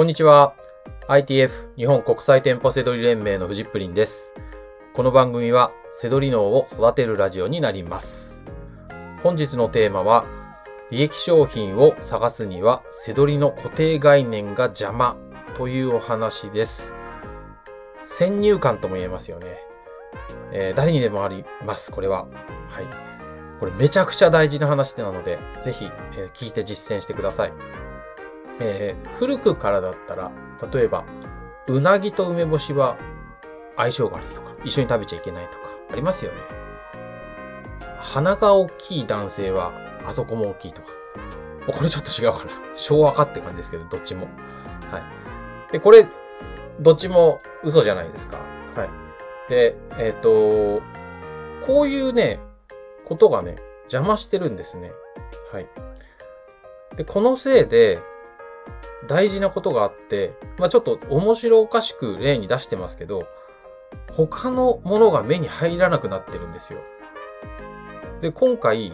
こんにちは。ITF 日本国際店舗セドリ連盟のフジップリンです。この番組はセドリ脳を育てるラジオになります。本日のテーマは利益商品を探すにはセドリの固定概念が邪魔というお話です。先入観とも言えますよね。えー誰にでもあります、これは。はい。これめちゃくちゃ大事な話なので、ぜひ、えー聞いて実践してください。えー古くからだったら、例えば、うなぎと梅干しは相性が悪いとか、一緒に食べちゃいけないとか、ありますよね。鼻が大きい男性は、あそこも大きいとか。これちょっと違うかな。昭和かって感じですけど、どっちも。はい。で、これ、どっちも嘘じゃないですか。はい。で、えっ、と、こういうね、ことがね、邪魔してるんですね。はい。で、このせいで、大事なことがあって、まあちょっと面白おかしく例に出してますけど、他のものが目に入らなくなってるんですよ。で、今回、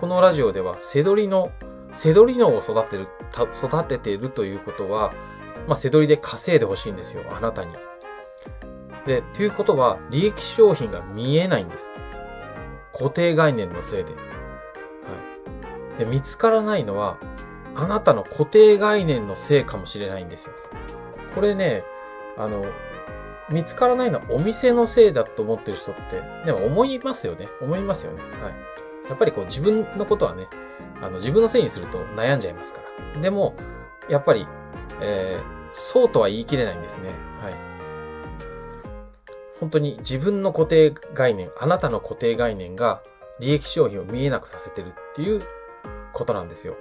このラジオでは、セドリの、セドリ脳を育てる、育てているということは、まあ、セドリで稼いでほしいんですよ、あなたに。で、ということは、利益商品が見えないんです。固定概念のせいで。はい。で、見つからないのは、あなたの固定概念のせいかもしれないんですよ。これね、あの、見つからないのはお店のせいだと思ってる人って、でも思いますよね。思いますよね。はい。やっぱりこう自分のことはね、あの自分のせいにすると悩んじゃいますから。でも、やっぱり、えー、そうとは言い切れないんですね。はい。本当に自分の固定概念、あなたの固定概念が利益商品を見えなくさせてるっていうことなんですよ。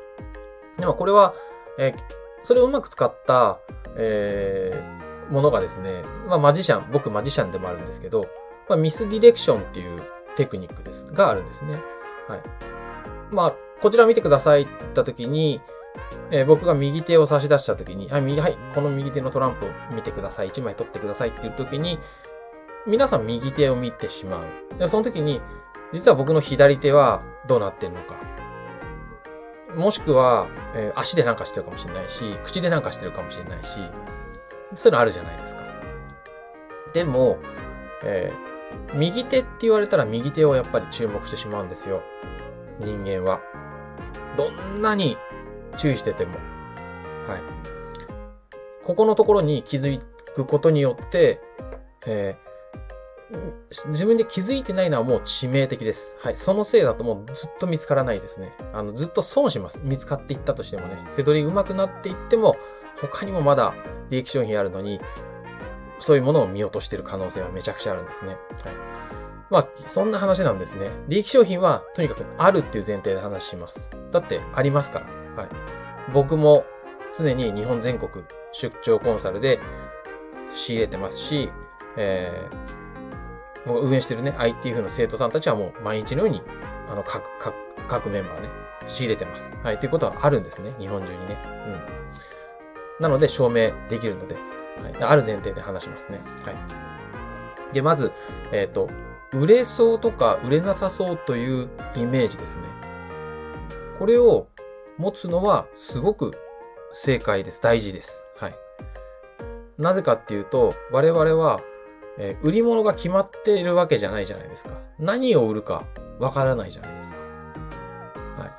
でもこれは、えーそれをうまく使った、えーものがですね、まあマジシャン、僕マジシャンでもあるんですけど、まあミスディレクションっていうテクニックです、があるんですね。はい。まあ、こちら見てくださいって言ったときに、えー僕が右手を差し出したときに、はい、右、はい、この右手のトランプを見てください。1枚取ってくださいっていうときに、皆さん右手を見てしまう。でその時に、実は僕の左手はどうなってんのか。もしくは、えー足でなんかしてるかもしれないし、口でなんかしてるかもしれないし、そういうのあるじゃないですか。でも、えー右手って言われたら右手をやっぱり注目してしまうんですよ。人間は。どんなに注意してても。はい。ここのところに気づくことによって、え自分で気づいてないのはもう致命的です。はい。そのせいだともうずっと見つからないですね。あの、ずっと損します。見つかっていったとしてもね。背取り上手くなっていっても、他にもまだ利益商品あるのに、そういうものを見落としてる可能性はめちゃくちゃあるんですね。はい。まあ、そんな話なんですね。利益商品はとにかくあるっていう前提で話します。だってありますから。はい。僕も常に日本全国出張コンサルで仕入れてますし、えー、僕が運営してるね、ITF の生徒さんたちはもう毎日のように、あの、各、各、各メンバーね、仕入れてます。はい。ということはあるんですね。日本中にね。うん。なので、証明できるので、はい。ある前提で話しますね。はい。で、まず、えっ、と、売れそうとか売れなさそうというイメージですね。これを持つのはすごく正解です。大事です。はい。なぜかっていうと、我々は、えー売り物が決まっているわけじゃないじゃないですか。何を売るかわからないじゃないですか。はい。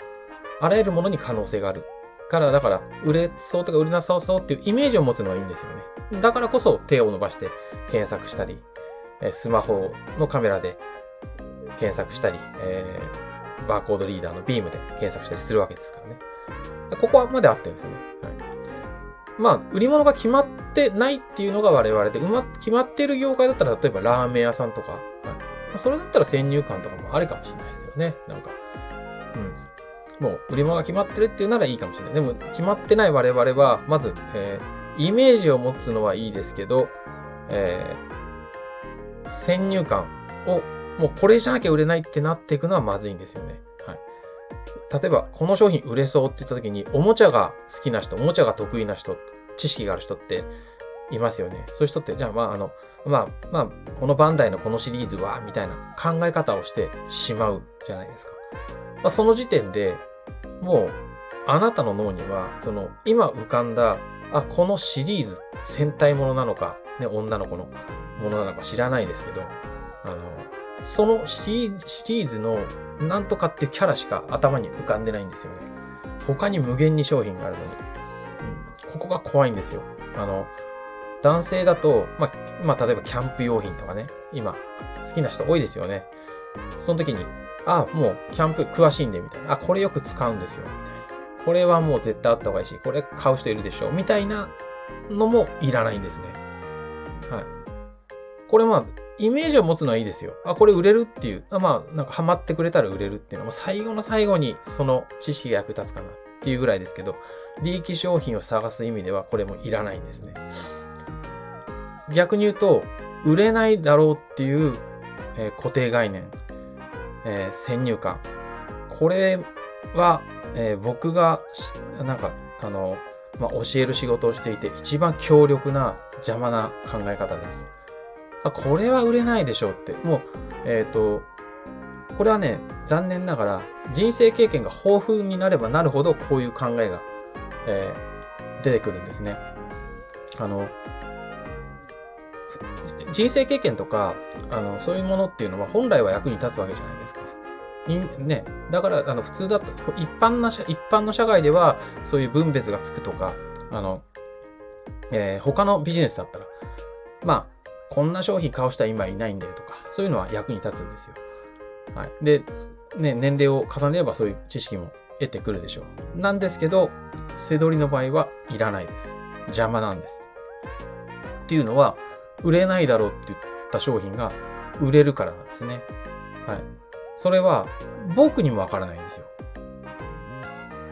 あらゆるものに可能性がある。から、だから、売れそうとか売れなさそうっていうイメージを持つのはいいんですよね。だからこそ手を伸ばして検索したり、えスマホのカメラで検索したり、えーバーコードリーダーのビームで検索したりするわけですからね。ここまであってるんですよね。はい。まあ、売り物が決まってないっていうのが我々で、うま、決まってる業界だったら、例えばラーメン屋さんとか、はい。まそれだったら先入観とかもあるかもしれないですけどね。なんか、うん。もう、売り物が決まってるっていうならいいかもしれない。でも、決まってない我々は、まず、えーイメージを持つのはいいですけど、えー先入観を、もうこれじゃなきゃ売れないってなっていくのはまずいんですよね。はい。例えば、この商品売れそうって言った時に、おもちゃが好きな人、おもちゃが得意な人、知識がある人っていますよね。そういう人って、じゃあまあ、あの、まあ、まあ、このバンダイのこのシリーズは、みたいな考え方をしてしまうじゃないですか。まあ、その時点で、もう、あなたの脳には、その、今浮かんだあ、このシリーズ、戦隊ものなのか、ね、女の子のものなのか知らないですけど、あの、そのシリーズのなんとかってキャラしか頭に浮かんでないんですよね。他に無限に商品があるのに。ここが怖いんですよ。あの、男性だと、まあ、まあ、例えばキャンプ用品とかね、今、好きな人多いですよね。その時に、あ、もう、キャンプ詳しいんで、みたいな。あ、これよく使うんですよ、みたいな。これはもう絶対あった方がいいし、これ買う人いるでしょ、みたいなのもいらないんですね。はい。これまあ、イメージを持つのはいいですよ。あ、これ売れるっていう。あまあ、なんかハマってくれたら売れるっていうのは、最後の最後にその知識が役立つかなっていうぐらいですけど、利益商品を探す意味ではこれもいらないんですね。逆に言うと、売れないだろうっていう、えー、固定概念、えー、先入観。これは、えー、僕が、なんか、あの、まあ、教える仕事をしていて一番強力な邪魔な考え方です。あ、これは売れないでしょうって。もう、えっ、ー、と、これはね、残念ながら人生経験が豊富になればなるほどこういう考えが、えー、出てくるんですね。あの、人生経験とか、あの、そういうものっていうのは本来は役に立つわけじゃないですか。ね、だから、あの、普通だと、一般な、一般の社会では、そういう分別がつくとか、あの、えー、他のビジネスだったら、まあ、こんな商品買う人は今いないんだよとか、そういうのは役に立つんですよ。はい。で、ね、年齢を重ねればそういう知識も得てくるでしょう。なんですけど、背取りの場合はいらないです。邪魔なんです。っていうのは、売れないだろうって言った商品が売れるからなんですね。はい。それは僕にもわからないんですよ。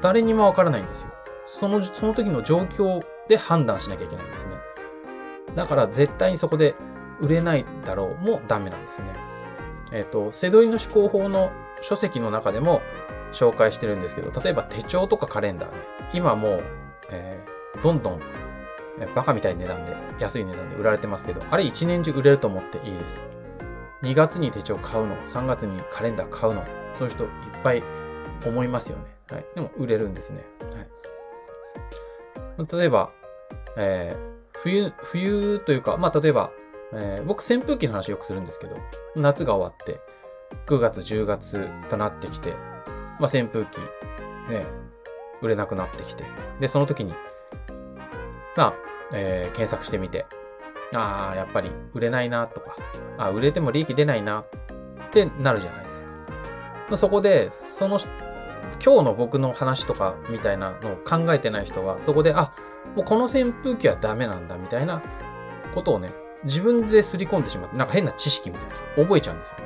誰にもわからないんですよ。その、その時の状況で判断しなきゃいけないんですね。だから絶対にそこで売れないだろうもダメなんですね。えっ、ー、と、セドリの思考法の書籍の中でも紹介してるんですけど、例えば手帳とかカレンダーね。今もう、えー、どんどん、えバカみたいな値段で、安い値段で売られてますけど、あれ一年中売れると思っていいです。2月に手帳買うの、3月にカレンダー買うの、そういう人いっぱい思いますよね。はい。でも売れるんですね。はい。例えば、えー、冬、冬というか、まあ、例えば、えー、僕扇風機の話よくするんですけど、夏が終わって、9月、10月となってきて、まあ、扇風機、ね、売れなくなってきて、で、その時に、まあ、えー、検索してみて、ああ、やっぱり売れないなとか、あ売れても利益出ないなってなるじゃないですか。そこで、その、今日の僕の話とかみたいなのを考えてない人は、そこで、あ、もうこの扇風機はダメなんだみたいなことをね、自分で刷り込んでしまって、なんか変な知識みたいな、覚えちゃうんですよね。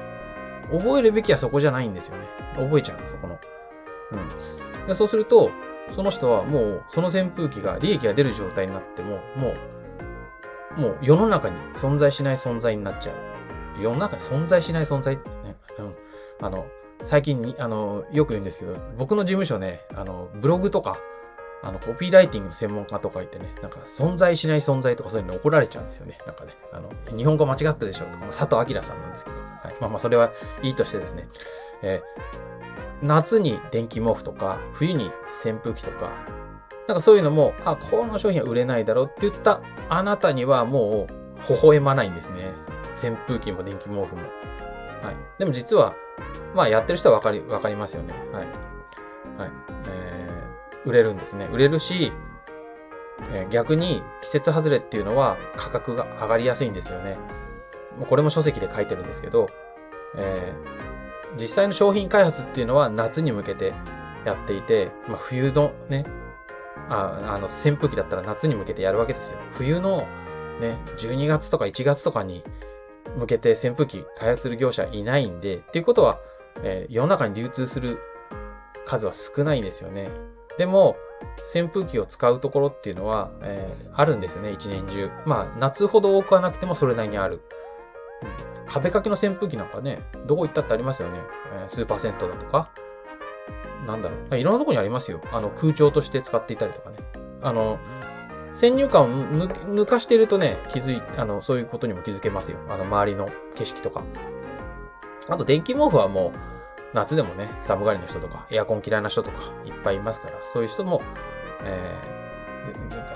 覚えるべきはそこじゃないんですよね。覚えちゃうんですよ、この。うん。でそうすると、その人はもう、その扇風機が利益が出る状態になっても、もう、もう世の中に存在しない存在になっちゃう。世の中に存在しない存在、ね、うん。あの、最近に、あの、よく言うんですけど、僕の事務所ね、あの、ブログとか、あの、コピーライティングの専門家とか言ってね、なんか、存在しない存在とかそういうの怒られちゃうんですよね。なんかね、あの、日本語間違ったでしょとか、佐藤明さんなんですけど、はい。まあまあ、それはいいとしてですね、えー、夏に電気毛布とか、冬に扇風機とか、なんかそういうのも、あ、この商品は売れないだろうって言ったあなたにはもう、微笑まないんですね。扇風機も電気毛布も。はい。でも実は、まあやってる人はわかり、わかりますよね。はい。はい。えー売れるんですね。売れるし、え逆に季節外れっていうのは価格が上がりやすいんですよね。もうこれも書籍で書いてるんですけど、えー、実際の商品開発っていうのは夏に向けてやっていて、まあ、冬のね、ああの扇風機だったら夏に向けてやるわけですよ。冬のね、12月とか1月とかに向けて扇風機開発する業者いないんで、っていうことは、えー、世の中に流通する数は少ないんですよね。でも、扇風機を使うところっていうのは、えー、あるんですよね、一年中。まあ、夏ほど多くはなくてもそれなりにある。うん、壁掛けの扇風機なんかね、どこ行ったってありますよね。えー、スーパー銭湯だとか。なんだろう。いろんなとこにありますよ。あの、空調として使っていたりとかね。あの、先入観を抜かしてるとね、気づい、あの、そういうことにも気づけますよ。あの、周りの景色とか。あと、電気毛布はもう、夏でもね、寒がりの人とか、エアコン嫌いな人とかいっぱいいますから、そういう人も、え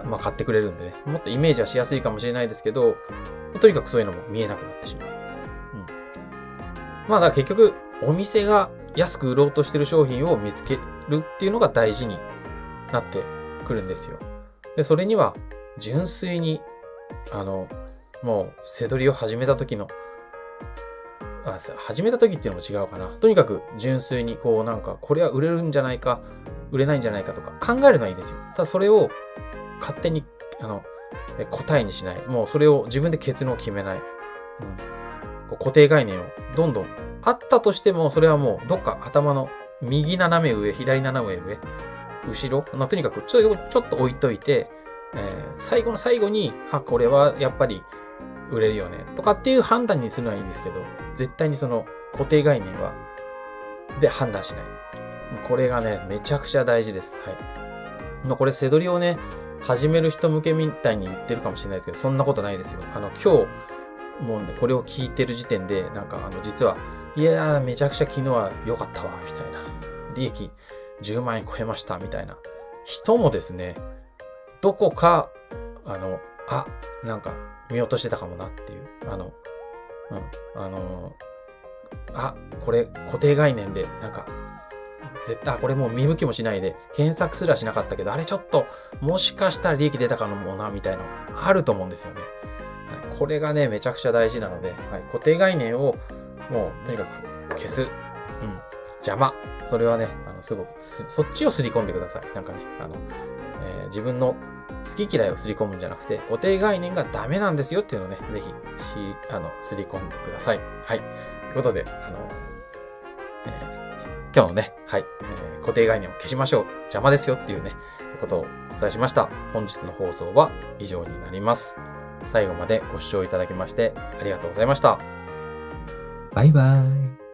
ー、まあ、買ってくれるんでね、もっとイメージはしやすいかもしれないですけど、とにかくそういうのも見えなくなってしまう。うん。まあ、だから結局、お店が安く売ろうとしてる商品を見つけるっていうのが大事になってくるんですよ。で、それには、純粋に、あの、もう、背取りを始めた時の、あ、始めた時っていうのも違うかな。とにかく、純粋に、こう、なんか、これは売れるんじゃないか、売れないんじゃないかとか、考えるのはいいですよ。ただ、それを、勝手に、あの、答えにしない。もう、それを自分で結論を決めない。うん。こう固定概念を、どんどん、あったとしても、それはもう、どっか頭の右斜め上、左斜め上、後ろ、まあ、とにかくちょちょっと置いといて、えー、最後の最後に、あ、これはやっぱり売れるよね、とかっていう判断にするのはいいんですけど、絶対にその固定概念は、で判断しない。これがね、めちゃくちゃ大事です。はい。まあ、これ、背取りをね、始める人向けみたいに言ってるかもしれないですけど、そんなことないですよ。あの、今日、もうね、これを聞いてる時点で、なんか、あの、実は、いやー、めちゃくちゃ昨日は良かったわ、みたいな。利益10万円超えました、みたいな人もですね、どこか、あの、あ、なんか見落としてたかもなっていう、あの、うん、あの、あ、これ固定概念で、なんか、絶対、これもう見向きもしないで、検索すらしなかったけど、あれちょっと、もしかしたら利益出たかもな、みたいなあると思うんですよね。はい、これがね、めちゃくちゃ大事なので、はい、固定概念を、もう、とにかく消す。うん。邪魔。それはね、あの、すごく、そっちをすり込んでください。なんかね、あの、えー、自分の好き嫌いをすり込むんじゃなくて、固定概念がダメなんですよっていうのをね、ぜひ、し、あの、すり込んでください。はい。ということで、あの、えー、今日のね、はい、えー、固定概念を消しましょう。邪魔ですよっていうね、ことをお伝えしました。本日の放送は以上になります。最後までご視聴いただきましてありがとうございました。バイバイ。